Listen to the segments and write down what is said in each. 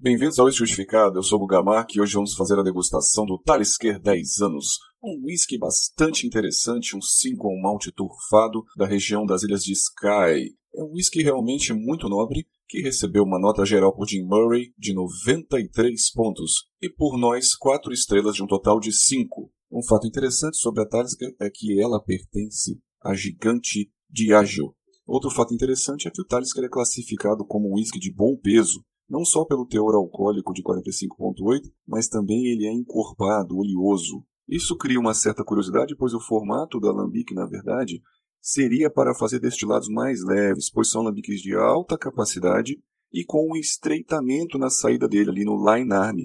Bem-vindos ao Justificado, eu sou o Gamark e hoje vamos fazer a degustação do Talisker 10 anos, um whisky bastante interessante, um single malt turfado da região das Ilhas de Skye. É um whisky realmente muito nobre, que recebeu uma nota geral por Jim Murray de 93 pontos e por nós 4 estrelas de um total de 5. Um fato interessante sobre a Talisker é que ela pertence à gigante Diageo. Outro fato interessante é que o Talisker é classificado como um whisky de bom peso, não só pelo teor alcoólico de 45,8, mas também ele é encorpado, oleoso. Isso cria uma certa curiosidade, pois o formato do alambique, na verdade, seria para fazer destilados mais leves, pois são alambiques de alta capacidade e com um estreitamento na saída dele ali no line arm.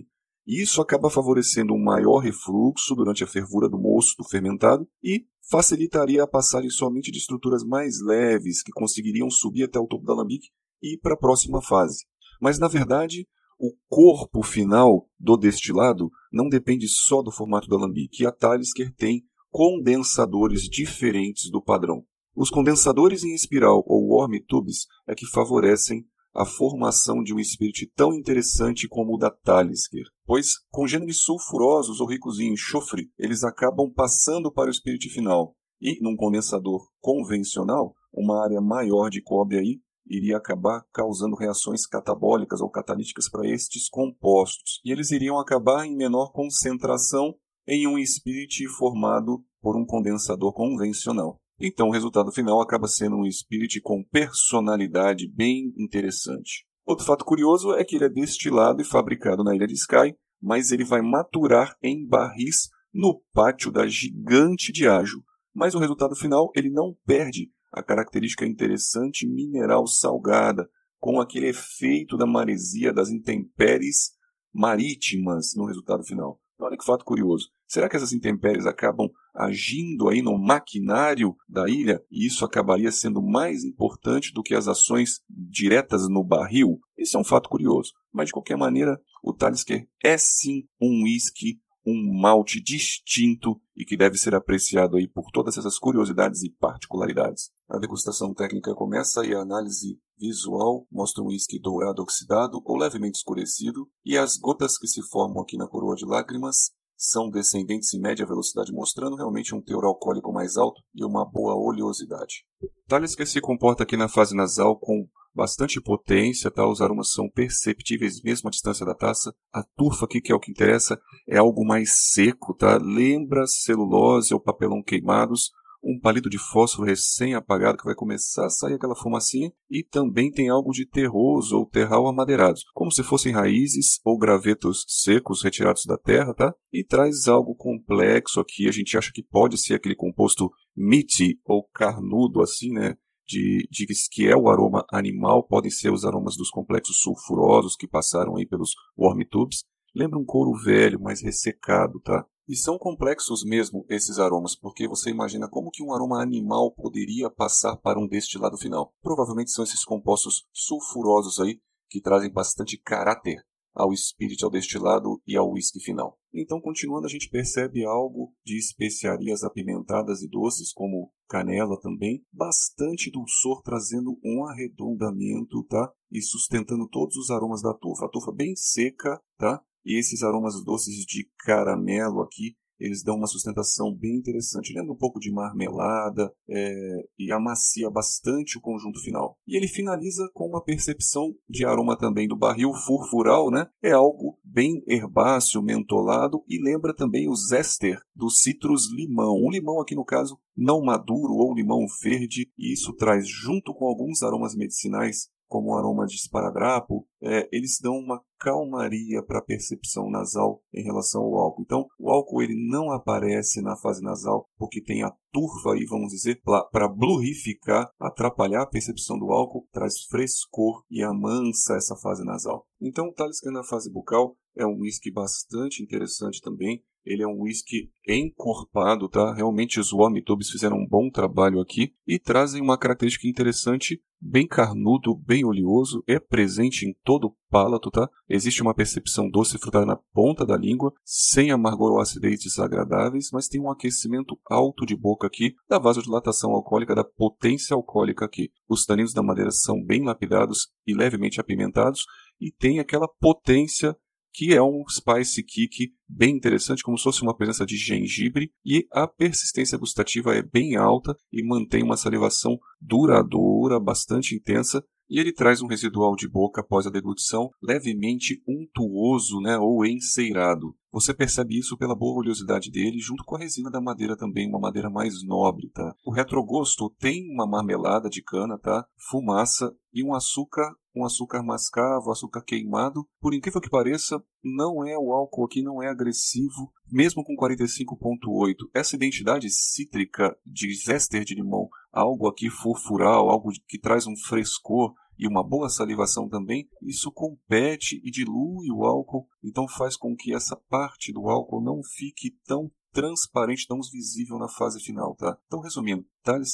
Isso acaba favorecendo um maior refluxo durante a fervura do moço do fermentado e facilitaria a passagem somente de estruturas mais leves que conseguiriam subir até o topo do alambique e ir para a próxima fase. Mas, na verdade, o corpo final do destilado não depende só do formato do alambique. A Talisker tem condensadores diferentes do padrão. Os condensadores em espiral ou worm tubes é que favorecem a formação de um espírito tão interessante como o da Talisker, pois congêneres sulfurosos ou ricos em enxofre, eles acabam passando para o espírito final. E num condensador convencional, uma área maior de cobre aí iria acabar causando reações catabólicas ou catalíticas para estes compostos. E eles iriam acabar em menor concentração em um spirit formado por um condensador convencional. Então, o resultado final acaba sendo um spirit com personalidade bem interessante. Outro fato curioso é que ele é destilado e fabricado na ilha de Skye, mas ele vai maturar em barris no pátio da gigante de Ágio. Mas o resultado final ele não perde a característica interessante mineral salgada, com aquele efeito da maresia das intempéries marítimas no resultado final. Olha que fato curioso. Será que essas intempéries acabam agindo aí no maquinário da ilha e isso acabaria sendo mais importante do que as ações diretas no barril? Isso é um fato curioso. Mas de qualquer maneira, o Talisker é sim um whisky um malte distinto e que deve ser apreciado aí por todas essas curiosidades e particularidades. A degustação técnica começa e a análise visual mostra um uísque dourado oxidado ou levemente escurecido e as gotas que se formam aqui na coroa de lágrimas são descendentes em média velocidade, mostrando realmente um teor alcoólico mais alto e uma boa oleosidade. Talhes que se comporta aqui na fase nasal com bastante potência, tá? Os aromas são perceptíveis mesmo à distância da taça. A turfa aqui, que é o que interessa, é algo mais seco, tá? Lembra celulose ou papelão queimados, um palito de fósforo recém-apagado que vai começar a sair aquela fumacinha e também tem algo de terroso ou terral amadeirados, como se fossem raízes ou gravetos secos retirados da terra, tá? E traz algo complexo aqui, a gente acha que pode ser aquele composto meaty ou carnudo assim, né? De, de que é o aroma animal, podem ser os aromas dos complexos sulfurosos que passaram aí pelos worm tubes. Lembra um couro velho, mais ressecado, tá? E são complexos mesmo esses aromas, porque você imagina como que um aroma animal poderia passar para um destilado final. Provavelmente são esses compostos sulfurosos aí que trazem bastante caráter ao espírito, ao destilado e ao whisky final. Então, continuando, a gente percebe algo de especiarias apimentadas e doces, como canela também, bastante dulçor, trazendo um arredondamento, tá? E sustentando todos os aromas da tufa. A tufa bem seca, tá? E esses aromas doces de caramelo aqui eles dão uma sustentação bem interessante. Lembra um pouco de marmelada é, e amacia bastante o conjunto final. E ele finaliza com uma percepção de aroma também do barril furfural, né? É algo bem herbáceo, mentolado e lembra também o zester do citrus limão. O limão aqui no caso não maduro ou limão verde, e isso traz junto com alguns aromas medicinais como o aroma de esparadrapo, é, eles dão uma calmaria para a percepção nasal em relação ao álcool. Então, o álcool ele não aparece na fase nasal porque tem a turva aí, vamos dizer, para blurificar, atrapalhar a percepção do álcool, traz frescor e amansa essa fase nasal. Então, o Talisker na fase bucal é um whisky bastante interessante também. Ele é um whisky encorpado, tá? Realmente os Wormitubes fizeram um bom trabalho aqui e trazem uma característica interessante, bem carnudo, bem oleoso, é presente em todo o palato, tá? Existe uma percepção doce frutada na ponta da língua, sem amargor ou acidez desagradáveis, mas tem um aquecimento alto de boca aqui, da vasodilatação alcoólica, da potência alcoólica aqui. Os taninos da madeira são bem lapidados e levemente apimentados, e tem aquela potência que é um spice kick bem interessante, como se fosse uma presença de gengibre, e a persistência gustativa é bem alta e mantém uma salivação duradoura, bastante intensa, e ele traz um residual de boca após a deglutição levemente untuoso né, ou enceirado. Você percebe isso pela boa oleosidade dele, junto com a resina da madeira também, uma madeira mais nobre, tá? O retrogosto tem uma marmelada de cana, tá? Fumaça e um açúcar, um açúcar mascavo, açúcar queimado. Por incrível que pareça, não é o álcool aqui, não é agressivo, mesmo com 45.8. Essa identidade cítrica de zester de limão, algo aqui furfural, algo que traz um frescor, e uma boa salivação também, isso compete e dilui o álcool, então faz com que essa parte do álcool não fique tão transparente, tão visível na fase final, tá? Então, resumindo,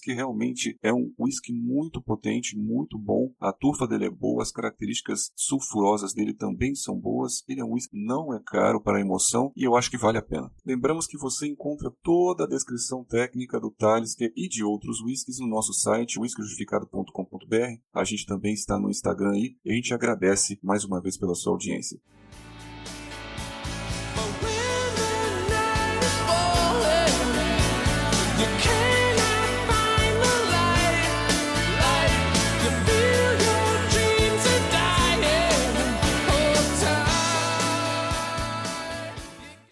que realmente é um whisky muito potente, muito bom. A turfa dele é boa, as características sulfurosas dele também são boas. Ele é um whisky não é caro para a emoção e eu acho que vale a pena. Lembramos que você encontra toda a descrição técnica do Talisker e de outros whiskies no nosso site whiskyjustificado.com.br. A gente também está no Instagram aí e a gente agradece mais uma vez pela sua audiência.